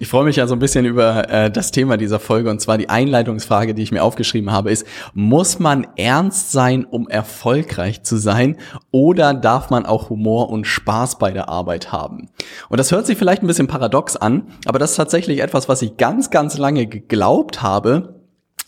Ich freue mich ja so ein bisschen über äh, das Thema dieser Folge und zwar die Einleitungsfrage, die ich mir aufgeschrieben habe, ist, muss man ernst sein, um erfolgreich zu sein oder darf man auch Humor und Spaß bei der Arbeit haben? Und das hört sich vielleicht ein bisschen paradox an, aber das ist tatsächlich etwas, was ich ganz, ganz lange geglaubt habe,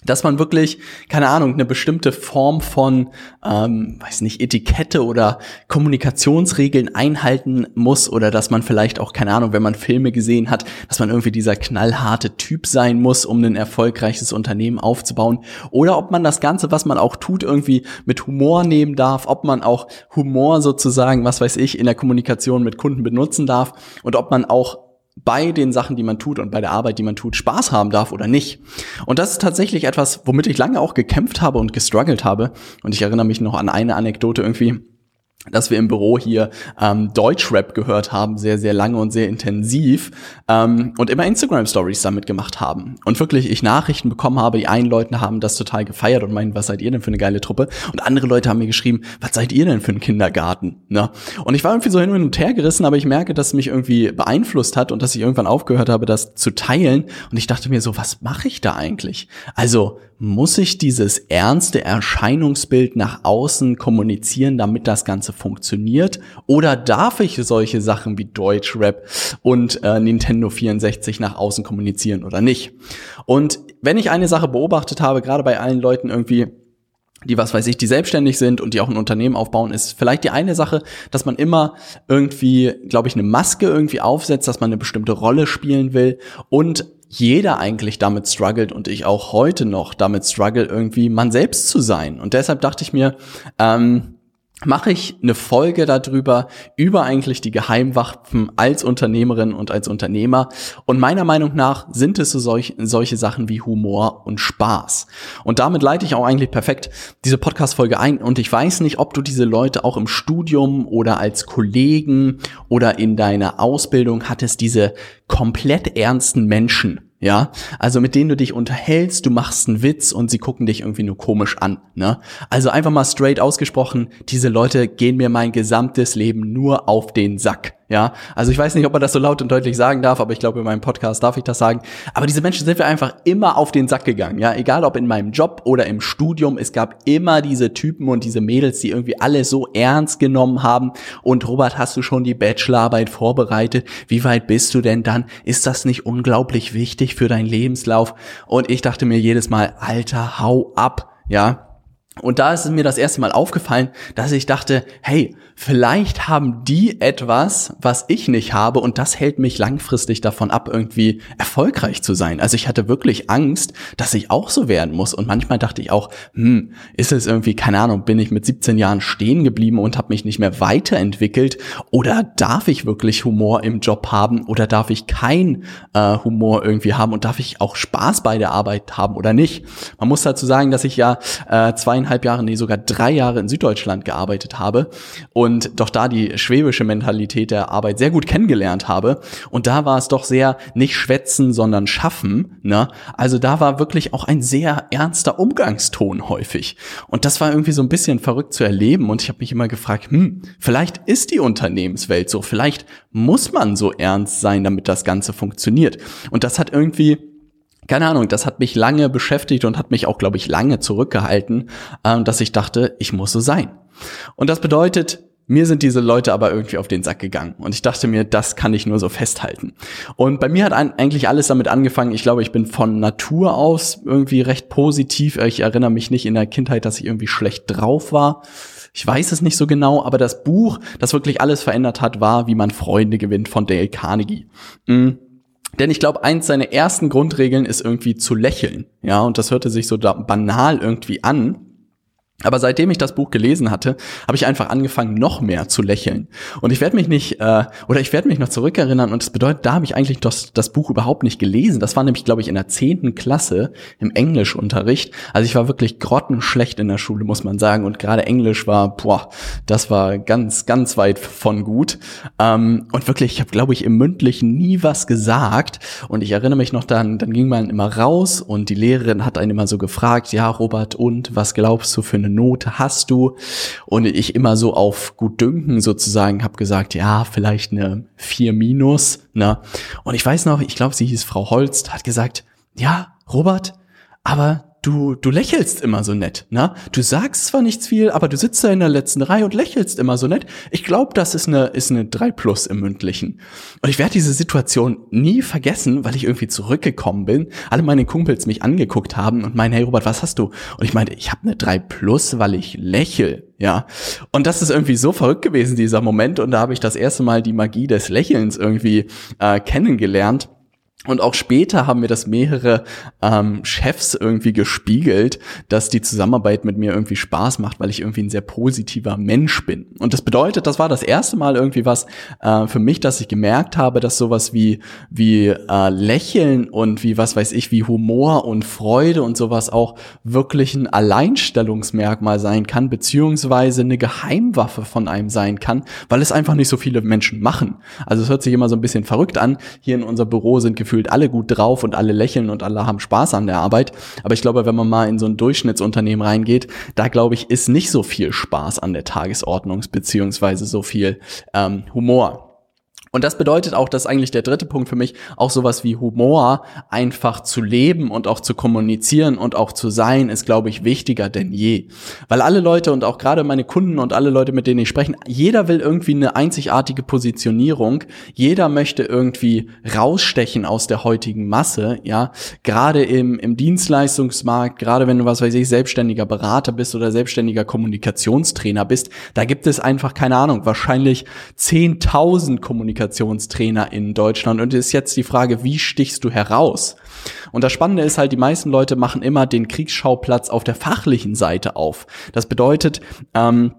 dass man wirklich, keine Ahnung, eine bestimmte Form von, ähm, weiß nicht, Etikette oder Kommunikationsregeln einhalten muss oder dass man vielleicht auch, keine Ahnung, wenn man Filme gesehen hat, dass man irgendwie dieser knallharte Typ sein muss, um ein erfolgreiches Unternehmen aufzubauen. Oder ob man das Ganze, was man auch tut, irgendwie mit Humor nehmen darf, ob man auch Humor sozusagen, was weiß ich, in der Kommunikation mit Kunden benutzen darf und ob man auch bei den Sachen, die man tut und bei der Arbeit, die man tut, Spaß haben darf oder nicht. Und das ist tatsächlich etwas, womit ich lange auch gekämpft habe und gestruggelt habe. Und ich erinnere mich noch an eine Anekdote irgendwie dass wir im Büro hier ähm, Deutschrap gehört haben, sehr, sehr lange und sehr intensiv ähm, und immer Instagram-Stories damit gemacht haben. Und wirklich ich Nachrichten bekommen habe, die einen Leute haben das total gefeiert und meinen, was seid ihr denn für eine geile Truppe? Und andere Leute haben mir geschrieben, was seid ihr denn für ein Kindergarten? Ne? Und ich war irgendwie so hin und her gerissen, aber ich merke, dass mich irgendwie beeinflusst hat und dass ich irgendwann aufgehört habe, das zu teilen. Und ich dachte mir so, was mache ich da eigentlich? Also muss ich dieses ernste Erscheinungsbild nach außen kommunizieren, damit das Ganze funktioniert? Oder darf ich solche Sachen wie Deutschrap und äh, Nintendo 64 nach außen kommunizieren oder nicht? Und wenn ich eine Sache beobachtet habe, gerade bei allen Leuten irgendwie, die, was weiß ich, die selbstständig sind und die auch ein Unternehmen aufbauen, ist vielleicht die eine Sache, dass man immer irgendwie, glaube ich, eine Maske irgendwie aufsetzt, dass man eine bestimmte Rolle spielen will und jeder eigentlich damit struggelt und ich auch heute noch damit struggle, irgendwie man selbst zu sein. Und deshalb dachte ich mir, ähm, mache ich eine Folge darüber, über eigentlich die Geheimwaffen als Unternehmerin und als Unternehmer. Und meiner Meinung nach sind es so solch, solche Sachen wie Humor und Spaß. Und damit leite ich auch eigentlich perfekt diese Podcast-Folge ein. Und ich weiß nicht, ob du diese Leute auch im Studium oder als Kollegen oder in deiner Ausbildung hattest, diese komplett ernsten Menschen ja, also mit denen du dich unterhältst, du machst einen Witz und sie gucken dich irgendwie nur komisch an, ne? Also einfach mal straight ausgesprochen, diese Leute gehen mir mein gesamtes Leben nur auf den Sack. Ja, also ich weiß nicht, ob man das so laut und deutlich sagen darf, aber ich glaube, in meinem Podcast darf ich das sagen. Aber diese Menschen sind wir einfach immer auf den Sack gegangen. Ja, egal ob in meinem Job oder im Studium, es gab immer diese Typen und diese Mädels, die irgendwie alles so ernst genommen haben. Und Robert, hast du schon die Bachelorarbeit vorbereitet? Wie weit bist du denn dann? Ist das nicht unglaublich wichtig für deinen Lebenslauf? Und ich dachte mir jedes Mal, Alter, hau ab. Ja, und da ist mir das erste Mal aufgefallen, dass ich dachte, hey, vielleicht haben die etwas, was ich nicht habe und das hält mich langfristig davon ab, irgendwie erfolgreich zu sein. Also ich hatte wirklich Angst, dass ich auch so werden muss und manchmal dachte ich auch, hm, ist es irgendwie, keine Ahnung, bin ich mit 17 Jahren stehen geblieben und habe mich nicht mehr weiterentwickelt oder darf ich wirklich Humor im Job haben oder darf ich kein äh, Humor irgendwie haben und darf ich auch Spaß bei der Arbeit haben oder nicht? Man muss dazu sagen, dass ich ja äh, zweieinhalb zweieinhalb Jahre, nee, sogar drei Jahre in Süddeutschland gearbeitet habe und doch da die schwäbische Mentalität der Arbeit sehr gut kennengelernt habe. Und da war es doch sehr nicht schwätzen, sondern schaffen. Ne? Also da war wirklich auch ein sehr ernster Umgangston häufig. Und das war irgendwie so ein bisschen verrückt zu erleben. Und ich habe mich immer gefragt, hm, vielleicht ist die Unternehmenswelt so, vielleicht muss man so ernst sein, damit das Ganze funktioniert. Und das hat irgendwie keine Ahnung, das hat mich lange beschäftigt und hat mich auch, glaube ich, lange zurückgehalten, äh, dass ich dachte, ich muss so sein. Und das bedeutet, mir sind diese Leute aber irgendwie auf den Sack gegangen. Und ich dachte mir, das kann ich nur so festhalten. Und bei mir hat eigentlich alles damit angefangen. Ich glaube, ich bin von Natur aus irgendwie recht positiv. Ich erinnere mich nicht in der Kindheit, dass ich irgendwie schlecht drauf war. Ich weiß es nicht so genau, aber das Buch, das wirklich alles verändert hat, war Wie man Freunde gewinnt von Dale Carnegie. Mhm. Denn ich glaube, eins seiner ersten Grundregeln ist irgendwie zu lächeln. Ja, und das hörte sich so banal irgendwie an. Aber seitdem ich das Buch gelesen hatte, habe ich einfach angefangen, noch mehr zu lächeln. Und ich werde mich nicht, äh, oder ich werde mich noch zurückerinnern, und das bedeutet, da habe ich eigentlich das, das Buch überhaupt nicht gelesen. Das war nämlich, glaube ich, in der zehnten Klasse im Englischunterricht. Also ich war wirklich grottenschlecht in der Schule, muss man sagen. Und gerade Englisch war, boah, das war ganz, ganz weit von gut. Ähm, und wirklich, ich habe, glaube ich, im Mündlichen nie was gesagt. Und ich erinnere mich noch dann, dann ging man immer raus und die Lehrerin hat einen immer so gefragt, ja, Robert, und was glaubst du für eine Note hast du? Und ich immer so auf gut dünken sozusagen habe gesagt, ja, vielleicht eine 4 minus. Ne? Und ich weiß noch, ich glaube, sie hieß Frau Holst, hat gesagt, ja, Robert, aber du, du lächelst immer so nett, ne? Du sagst zwar nichts viel, aber du sitzt da in der letzten Reihe und lächelst immer so nett. Ich glaube, das ist eine, ist eine 3 plus im Mündlichen. Und ich werde diese Situation nie vergessen, weil ich irgendwie zurückgekommen bin, alle meine Kumpels mich angeguckt haben und meinen, hey Robert, was hast du? Und ich meinte, ich habe eine 3 plus, weil ich lächel, ja. Und das ist irgendwie so verrückt gewesen, dieser Moment. Und da habe ich das erste Mal die Magie des Lächelns irgendwie äh, kennengelernt. Und auch später haben mir das mehrere ähm, Chefs irgendwie gespiegelt, dass die Zusammenarbeit mit mir irgendwie Spaß macht, weil ich irgendwie ein sehr positiver Mensch bin. Und das bedeutet, das war das erste Mal irgendwie was äh, für mich, dass ich gemerkt habe, dass sowas wie wie äh, Lächeln und wie was weiß ich, wie Humor und Freude und sowas auch wirklich ein Alleinstellungsmerkmal sein kann, beziehungsweise eine Geheimwaffe von einem sein kann, weil es einfach nicht so viele Menschen machen. Also es hört sich immer so ein bisschen verrückt an. Hier in unser Büro sind gefühlt alle gut drauf und alle lächeln und alle haben Spaß an der Arbeit. Aber ich glaube, wenn man mal in so ein Durchschnittsunternehmen reingeht, da glaube ich, ist nicht so viel Spaß an der Tagesordnung, beziehungsweise so viel ähm, Humor. Und das bedeutet auch, dass eigentlich der dritte Punkt für mich auch sowas wie Humor einfach zu leben und auch zu kommunizieren und auch zu sein, ist, glaube ich, wichtiger denn je. Weil alle Leute und auch gerade meine Kunden und alle Leute, mit denen ich spreche, jeder will irgendwie eine einzigartige Positionierung. Jeder möchte irgendwie rausstechen aus der heutigen Masse, ja. Gerade im, im Dienstleistungsmarkt, gerade wenn du, was weiß ich, selbstständiger Berater bist oder selbstständiger Kommunikationstrainer bist, da gibt es einfach, keine Ahnung, wahrscheinlich 10.000 Kommunikationstrainer Kommunikationstrainer in Deutschland. Und ist jetzt die Frage, wie stichst du heraus? Und das Spannende ist halt, die meisten Leute machen immer den Kriegsschauplatz auf der fachlichen Seite auf. Das bedeutet, ähm,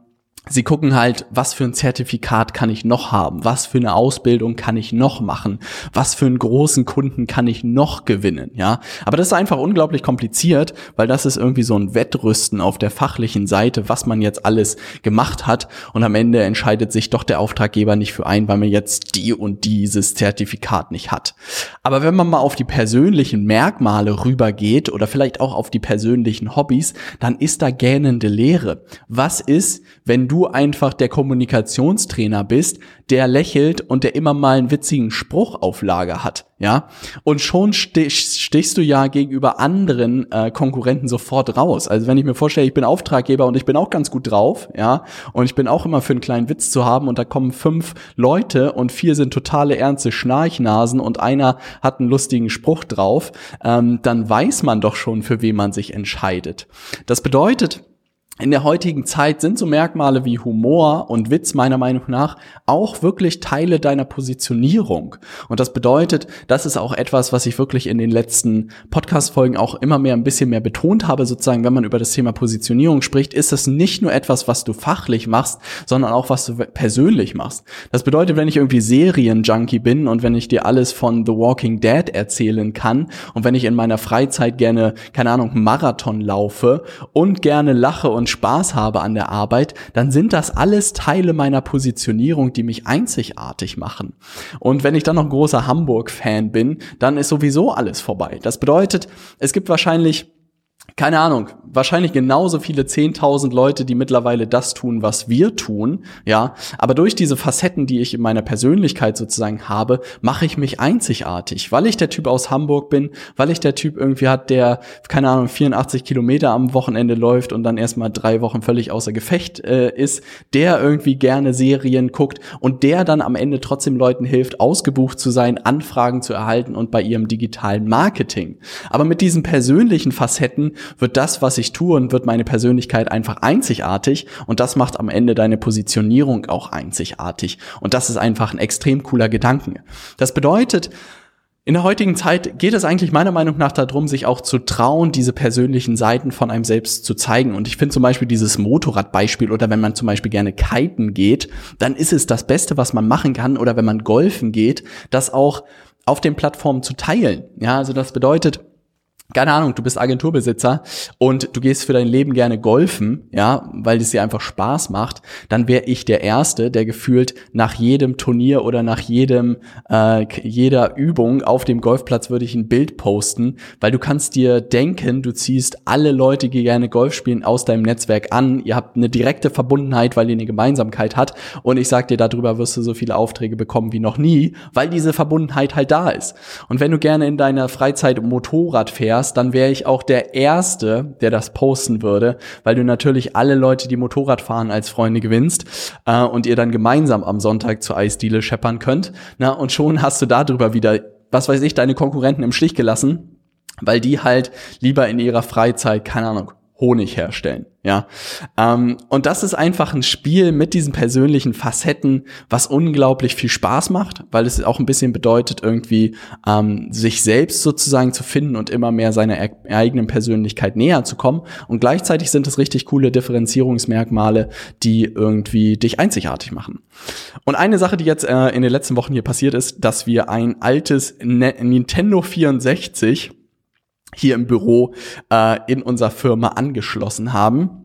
Sie gucken halt, was für ein Zertifikat kann ich noch haben? Was für eine Ausbildung kann ich noch machen? Was für einen großen Kunden kann ich noch gewinnen? Ja, aber das ist einfach unglaublich kompliziert, weil das ist irgendwie so ein Wettrüsten auf der fachlichen Seite, was man jetzt alles gemacht hat. Und am Ende entscheidet sich doch der Auftraggeber nicht für ein, weil man jetzt die und dieses Zertifikat nicht hat. Aber wenn man mal auf die persönlichen Merkmale rübergeht oder vielleicht auch auf die persönlichen Hobbys, dann ist da gähnende Leere. Was ist, wenn du einfach der Kommunikationstrainer bist, der lächelt und der immer mal einen witzigen Spruch auf Lager hat, ja. Und schon stich, stichst du ja gegenüber anderen äh, Konkurrenten sofort raus. Also wenn ich mir vorstelle, ich bin Auftraggeber und ich bin auch ganz gut drauf, ja, und ich bin auch immer für einen kleinen Witz zu haben und da kommen fünf Leute und vier sind totale ernste Schnarchnasen und einer hat einen lustigen Spruch drauf, ähm, dann weiß man doch schon, für wen man sich entscheidet. Das bedeutet, in der heutigen Zeit sind so Merkmale wie Humor und Witz meiner Meinung nach auch wirklich Teile deiner Positionierung. Und das bedeutet, das ist auch etwas, was ich wirklich in den letzten Podcast-Folgen auch immer mehr ein bisschen mehr betont habe, sozusagen, wenn man über das Thema Positionierung spricht, ist das nicht nur etwas, was du fachlich machst, sondern auch was du persönlich machst. Das bedeutet, wenn ich irgendwie Serienjunkie bin und wenn ich dir alles von The Walking Dead erzählen kann und wenn ich in meiner Freizeit gerne, keine Ahnung, Marathon laufe und gerne lache und Spaß habe an der Arbeit, dann sind das alles Teile meiner Positionierung, die mich einzigartig machen. Und wenn ich dann noch großer Hamburg-Fan bin, dann ist sowieso alles vorbei. Das bedeutet, es gibt wahrscheinlich keine Ahnung, wahrscheinlich genauso viele 10.000 Leute, die mittlerweile das tun, was wir tun, ja. Aber durch diese Facetten, die ich in meiner Persönlichkeit sozusagen habe, mache ich mich einzigartig, weil ich der Typ aus Hamburg bin, weil ich der Typ irgendwie hat, der, keine Ahnung, 84 Kilometer am Wochenende läuft und dann erstmal drei Wochen völlig außer Gefecht äh, ist, der irgendwie gerne Serien guckt und der dann am Ende trotzdem Leuten hilft, ausgebucht zu sein, Anfragen zu erhalten und bei ihrem digitalen Marketing. Aber mit diesen persönlichen Facetten wird das, was ich tue und wird meine Persönlichkeit einfach einzigartig und das macht am Ende deine Positionierung auch einzigartig und das ist einfach ein extrem cooler Gedanke. Das bedeutet, In der heutigen Zeit geht es eigentlich meiner Meinung nach darum, sich auch zu trauen, diese persönlichen Seiten von einem selbst zu zeigen. Und ich finde zum Beispiel dieses Motorradbeispiel oder wenn man zum Beispiel gerne kiten geht, dann ist es das Beste, was man machen kann. Oder wenn man golfen geht, das auch auf den Plattformen zu teilen. Ja, also das bedeutet, keine Ahnung, du bist Agenturbesitzer und du gehst für dein Leben gerne golfen, ja, weil es dir einfach Spaß macht, dann wäre ich der Erste, der gefühlt nach jedem Turnier oder nach jedem äh, jeder Übung auf dem Golfplatz würde ich ein Bild posten, weil du kannst dir denken, du ziehst alle Leute, die gerne Golf spielen, aus deinem Netzwerk an. Ihr habt eine direkte Verbundenheit, weil ihr eine Gemeinsamkeit hat und ich sag dir, darüber wirst du so viele Aufträge bekommen wie noch nie, weil diese Verbundenheit halt da ist. Und wenn du gerne in deiner Freizeit Motorrad fährst, wärst, dann wäre ich auch der Erste, der das posten würde, weil du natürlich alle Leute, die Motorrad fahren, als Freunde gewinnst äh, und ihr dann gemeinsam am Sonntag zur Eisdiele scheppern könnt. Na, und schon hast du darüber wieder, was weiß ich, deine Konkurrenten im Stich gelassen, weil die halt lieber in ihrer Freizeit, keine Ahnung, Honig herstellen. Ja, ähm, und das ist einfach ein Spiel mit diesen persönlichen Facetten, was unglaublich viel Spaß macht, weil es auch ein bisschen bedeutet, irgendwie ähm, sich selbst sozusagen zu finden und immer mehr seiner e eigenen Persönlichkeit näher zu kommen. Und gleichzeitig sind es richtig coole Differenzierungsmerkmale, die irgendwie dich einzigartig machen. Und eine Sache, die jetzt äh, in den letzten Wochen hier passiert ist, dass wir ein altes ne Nintendo 64 hier im Büro äh, in unserer Firma angeschlossen haben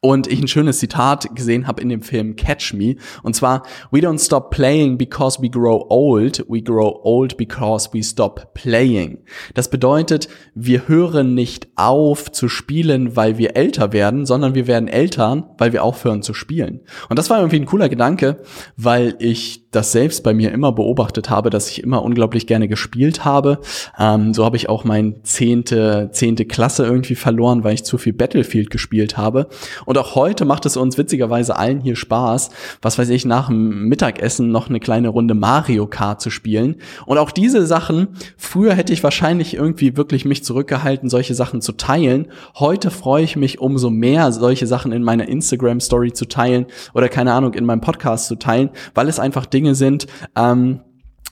und ich ein schönes Zitat gesehen habe in dem Film Catch Me. Und zwar, We don't stop playing because we grow old. We grow old because we stop playing. Das bedeutet, wir hören nicht auf zu spielen, weil wir älter werden, sondern wir werden älter, weil wir aufhören zu spielen. Und das war irgendwie ein cooler Gedanke, weil ich das selbst bei mir immer beobachtet habe, dass ich immer unglaublich gerne gespielt habe. Ähm, so habe ich auch mein zehnte, zehnte Klasse irgendwie verloren, weil ich zu viel Battlefield gespielt habe. Und auch heute macht es uns witzigerweise allen hier Spaß, was weiß ich, nach dem Mittagessen noch eine kleine Runde Mario Kart zu spielen. Und auch diese Sachen, früher hätte ich wahrscheinlich irgendwie wirklich mich zurückgehalten, solche Sachen zu teilen. Heute freue ich mich umso mehr, solche Sachen in meiner Instagram Story zu teilen oder keine Ahnung, in meinem Podcast zu teilen, weil es einfach sind, ähm,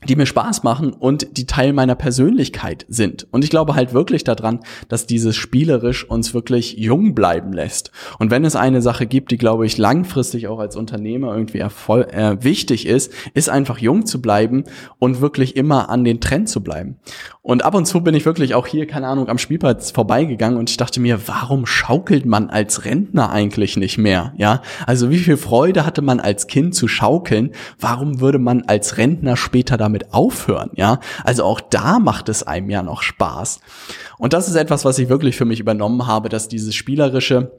die mir Spaß machen und die Teil meiner Persönlichkeit sind. Und ich glaube halt wirklich daran, dass dieses spielerisch uns wirklich jung bleiben lässt. Und wenn es eine Sache gibt, die glaube ich langfristig auch als Unternehmer irgendwie erfol äh, wichtig ist, ist einfach jung zu bleiben und wirklich immer an den Trend zu bleiben. Und ab und zu bin ich wirklich auch hier, keine Ahnung, am Spielplatz vorbeigegangen und ich dachte mir, warum schaukelt man als Rentner eigentlich nicht mehr? Ja, also wie viel Freude hatte man als Kind zu schaukeln? Warum würde man als Rentner später damit aufhören? Ja, also auch da macht es einem ja noch Spaß. Und das ist etwas, was ich wirklich für mich übernommen habe, dass dieses spielerische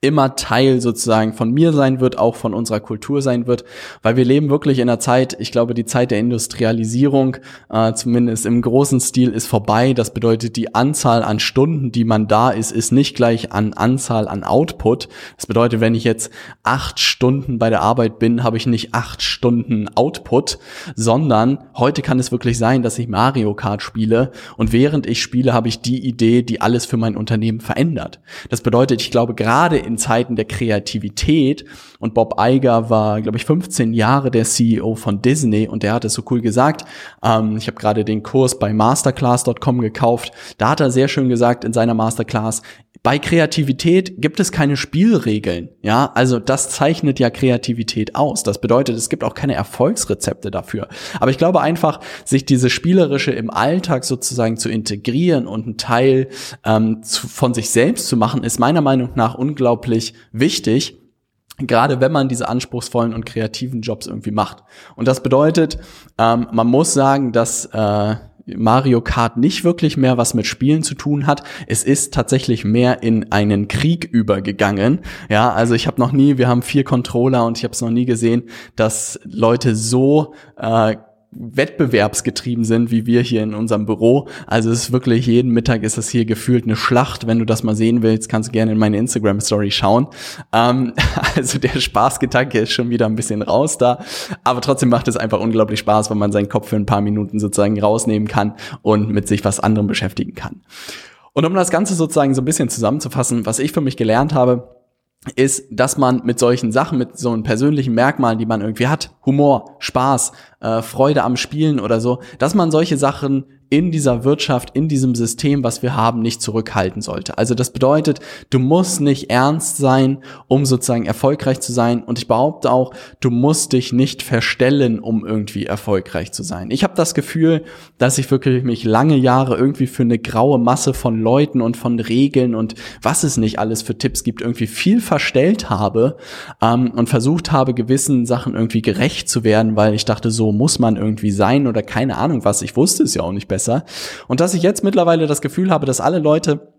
immer Teil sozusagen von mir sein wird, auch von unserer Kultur sein wird, weil wir leben wirklich in einer Zeit, ich glaube, die Zeit der Industrialisierung, äh, zumindest im großen Stil, ist vorbei. Das bedeutet, die Anzahl an Stunden, die man da ist, ist nicht gleich an Anzahl an Output. Das bedeutet, wenn ich jetzt acht Stunden bei der Arbeit bin, habe ich nicht acht Stunden Output, sondern heute kann es wirklich sein, dass ich Mario Kart spiele und während ich spiele, habe ich die Idee, die alles für mein Unternehmen verändert. Das bedeutet, ich glaube, gerade gerade in Zeiten der Kreativität, und Bob Iger war, glaube ich, 15 Jahre der CEO von Disney und der hat es so cool gesagt. Ähm, ich habe gerade den Kurs bei masterclass.com gekauft. Da hat er sehr schön gesagt in seiner Masterclass, bei Kreativität gibt es keine Spielregeln. Ja, also das zeichnet ja Kreativität aus. Das bedeutet, es gibt auch keine Erfolgsrezepte dafür. Aber ich glaube einfach, sich diese Spielerische im Alltag sozusagen zu integrieren und einen Teil ähm, zu, von sich selbst zu machen, ist meiner Meinung nach unglaublich wichtig gerade wenn man diese anspruchsvollen und kreativen Jobs irgendwie macht. Und das bedeutet, ähm, man muss sagen, dass äh, Mario Kart nicht wirklich mehr was mit Spielen zu tun hat. Es ist tatsächlich mehr in einen Krieg übergegangen. Ja, also ich habe noch nie, wir haben vier Controller und ich habe es noch nie gesehen, dass Leute so äh, wettbewerbsgetrieben sind, wie wir hier in unserem Büro. Also es ist wirklich jeden Mittag ist es hier gefühlt eine Schlacht. Wenn du das mal sehen willst, kannst du gerne in meine Instagram Story schauen. Ähm, also der Spaßgedanke ist schon wieder ein bisschen raus da, aber trotzdem macht es einfach unglaublich Spaß, wenn man seinen Kopf für ein paar Minuten sozusagen rausnehmen kann und mit sich was anderem beschäftigen kann. Und um das Ganze sozusagen so ein bisschen zusammenzufassen, was ich für mich gelernt habe, ist, dass man mit solchen Sachen, mit so einem persönlichen Merkmalen, die man irgendwie hat, Humor, Spaß, äh, Freude am Spielen oder so, dass man solche Sachen in dieser Wirtschaft, in diesem System, was wir haben, nicht zurückhalten sollte. Also das bedeutet, du musst nicht ernst sein, um sozusagen erfolgreich zu sein. Und ich behaupte auch, du musst dich nicht verstellen, um irgendwie erfolgreich zu sein. Ich habe das Gefühl, dass ich wirklich mich lange Jahre irgendwie für eine graue Masse von Leuten und von Regeln und was es nicht alles für Tipps gibt, irgendwie viel verstellt habe ähm, und versucht habe, gewissen Sachen irgendwie gerecht zu werden, weil ich dachte, so muss man irgendwie sein oder keine Ahnung was. Ich wusste es ja auch nicht besser besser. Und dass ich jetzt mittlerweile das Gefühl habe, dass alle Leute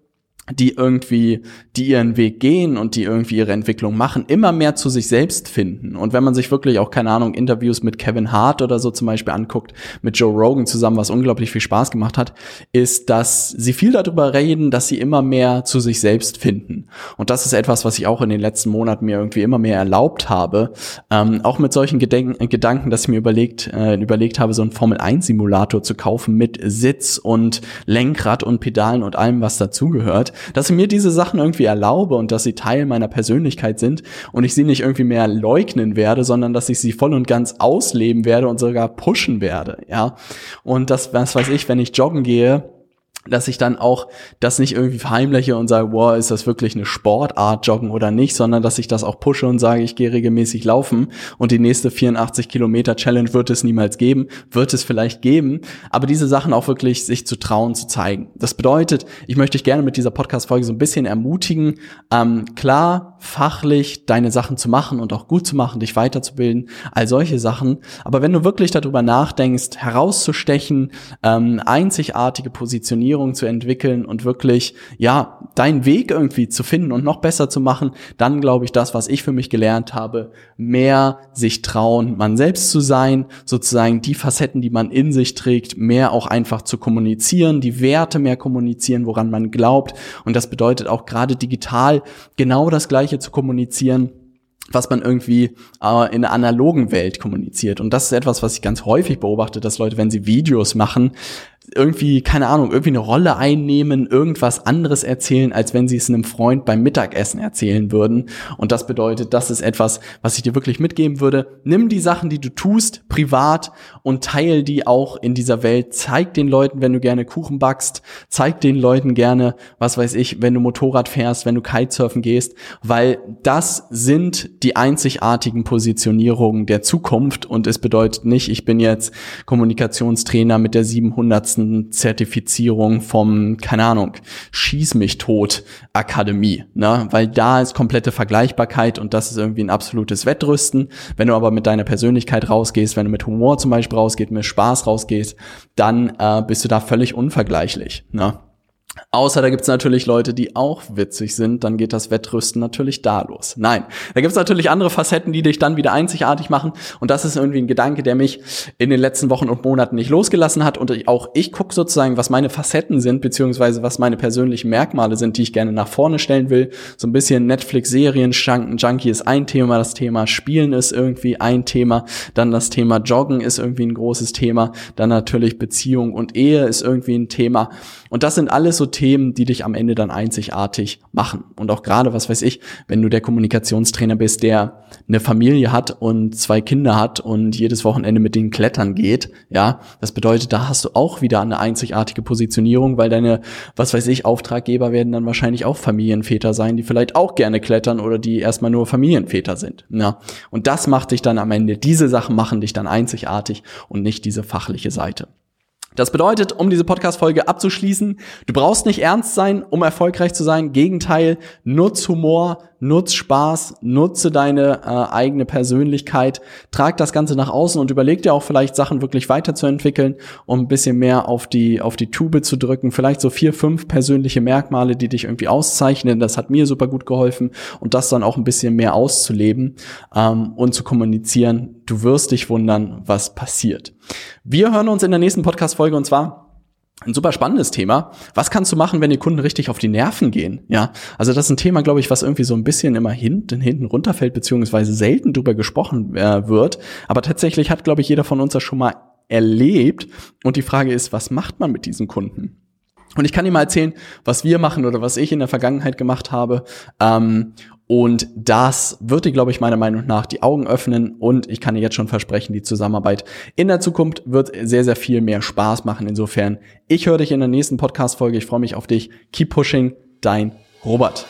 die irgendwie, die ihren Weg gehen und die irgendwie ihre Entwicklung machen, immer mehr zu sich selbst finden. Und wenn man sich wirklich auch, keine Ahnung, Interviews mit Kevin Hart oder so zum Beispiel anguckt, mit Joe Rogan zusammen, was unglaublich viel Spaß gemacht hat, ist, dass sie viel darüber reden, dass sie immer mehr zu sich selbst finden. Und das ist etwas, was ich auch in den letzten Monaten mir irgendwie immer mehr erlaubt habe. Ähm, auch mit solchen Gedenken, Gedanken, dass ich mir überlegt, äh, überlegt habe, so einen Formel-1-Simulator zu kaufen mit Sitz und Lenkrad und Pedalen und allem, was dazugehört dass ich mir diese Sachen irgendwie erlaube und dass sie Teil meiner Persönlichkeit sind und ich sie nicht irgendwie mehr leugnen werde, sondern dass ich sie voll und ganz ausleben werde und sogar pushen werde, ja. Und das, was weiß ich, wenn ich joggen gehe, dass ich dann auch das nicht irgendwie verheimliche und sage, wow, ist das wirklich eine Sportart, Joggen oder nicht, sondern dass ich das auch pushe und sage, ich gehe regelmäßig laufen und die nächste 84 Kilometer Challenge wird es niemals geben, wird es vielleicht geben, aber diese Sachen auch wirklich sich zu trauen, zu zeigen. Das bedeutet, ich möchte dich gerne mit dieser Podcast-Folge so ein bisschen ermutigen, ähm, klar, fachlich deine Sachen zu machen und auch gut zu machen, dich weiterzubilden, all solche Sachen, aber wenn du wirklich darüber nachdenkst, herauszustechen, ähm, einzigartige Positionierung, zu entwickeln und wirklich, ja, deinen Weg irgendwie zu finden und noch besser zu machen, dann glaube ich, das, was ich für mich gelernt habe, mehr sich trauen, man selbst zu sein, sozusagen die Facetten, die man in sich trägt, mehr auch einfach zu kommunizieren, die Werte mehr kommunizieren, woran man glaubt. Und das bedeutet auch gerade digital genau das Gleiche zu kommunizieren was man irgendwie äh, in der analogen Welt kommuniziert. Und das ist etwas, was ich ganz häufig beobachte, dass Leute, wenn sie Videos machen, irgendwie, keine Ahnung, irgendwie eine Rolle einnehmen, irgendwas anderes erzählen, als wenn sie es einem Freund beim Mittagessen erzählen würden. Und das bedeutet, das ist etwas, was ich dir wirklich mitgeben würde. Nimm die Sachen, die du tust, privat und teil die auch in dieser Welt. Zeig den Leuten, wenn du gerne Kuchen backst. Zeig den Leuten gerne, was weiß ich, wenn du Motorrad fährst, wenn du Kitesurfen gehst, weil das sind die einzigartigen Positionierungen der Zukunft und es bedeutet nicht, ich bin jetzt Kommunikationstrainer mit der 700 letzten Zertifizierung vom, keine Ahnung, Schieß mich tot Akademie, ne? Weil da ist komplette Vergleichbarkeit und das ist irgendwie ein absolutes Wettrüsten. Wenn du aber mit deiner Persönlichkeit rausgehst, wenn du mit Humor zum Beispiel rausgehst, mit Spaß rausgehst, dann äh, bist du da völlig unvergleichlich, ne? Außer da gibt's natürlich Leute, die auch witzig sind, dann geht das Wettrüsten natürlich da los. Nein, da gibt's natürlich andere Facetten, die dich dann wieder einzigartig machen. Und das ist irgendwie ein Gedanke, der mich in den letzten Wochen und Monaten nicht losgelassen hat. Und auch ich gucke sozusagen, was meine Facetten sind, beziehungsweise was meine persönlichen Merkmale sind, die ich gerne nach vorne stellen will. So ein bisschen Netflix-Serien, Junkie ist ein Thema, das Thema Spielen ist irgendwie ein Thema, dann das Thema Joggen ist irgendwie ein großes Thema, dann natürlich Beziehung und Ehe ist irgendwie ein Thema. Und das sind alles Themen, die dich am Ende dann einzigartig machen. Und auch gerade, was weiß ich, wenn du der Kommunikationstrainer bist, der eine Familie hat und zwei Kinder hat und jedes Wochenende mit denen klettern geht, ja, das bedeutet, da hast du auch wieder eine einzigartige Positionierung, weil deine, was weiß ich, Auftraggeber werden dann wahrscheinlich auch Familienväter sein, die vielleicht auch gerne klettern oder die erstmal nur Familienväter sind. Ja. Und das macht dich dann am Ende, diese Sachen machen dich dann einzigartig und nicht diese fachliche Seite. Das bedeutet, um diese Podcast-Folge abzuschließen, du brauchst nicht ernst sein, um erfolgreich zu sein. Gegenteil, nutz Humor, nutz Spaß, nutze deine äh, eigene Persönlichkeit, trag das Ganze nach außen und überleg dir auch vielleicht Sachen wirklich weiterzuentwickeln, um ein bisschen mehr auf die, auf die Tube zu drücken. Vielleicht so vier, fünf persönliche Merkmale, die dich irgendwie auszeichnen. Das hat mir super gut geholfen und das dann auch ein bisschen mehr auszuleben ähm, und zu kommunizieren. Du wirst dich wundern, was passiert. Wir hören uns in der nächsten Podcast-Folge und zwar ein super spannendes Thema. Was kannst du machen, wenn die Kunden richtig auf die Nerven gehen? Ja, also das ist ein Thema, glaube ich, was irgendwie so ein bisschen immer hinten, hinten runterfällt, beziehungsweise selten drüber gesprochen äh, wird. Aber tatsächlich hat, glaube ich, jeder von uns das schon mal erlebt. Und die Frage ist, was macht man mit diesen Kunden? Und ich kann dir mal erzählen, was wir machen oder was ich in der Vergangenheit gemacht habe. Ähm, Und das wird dir, glaube ich, meiner Meinung nach die Augen öffnen und ich kann dir jetzt schon versprechen, die Zusammenarbeit in der Zukunft wird sehr, sehr viel mehr Spaß machen. Insofern, ich höre dich in der nächsten Podcast-Folge. Ich freue mich auf dich. Keep pushing, dein Robert.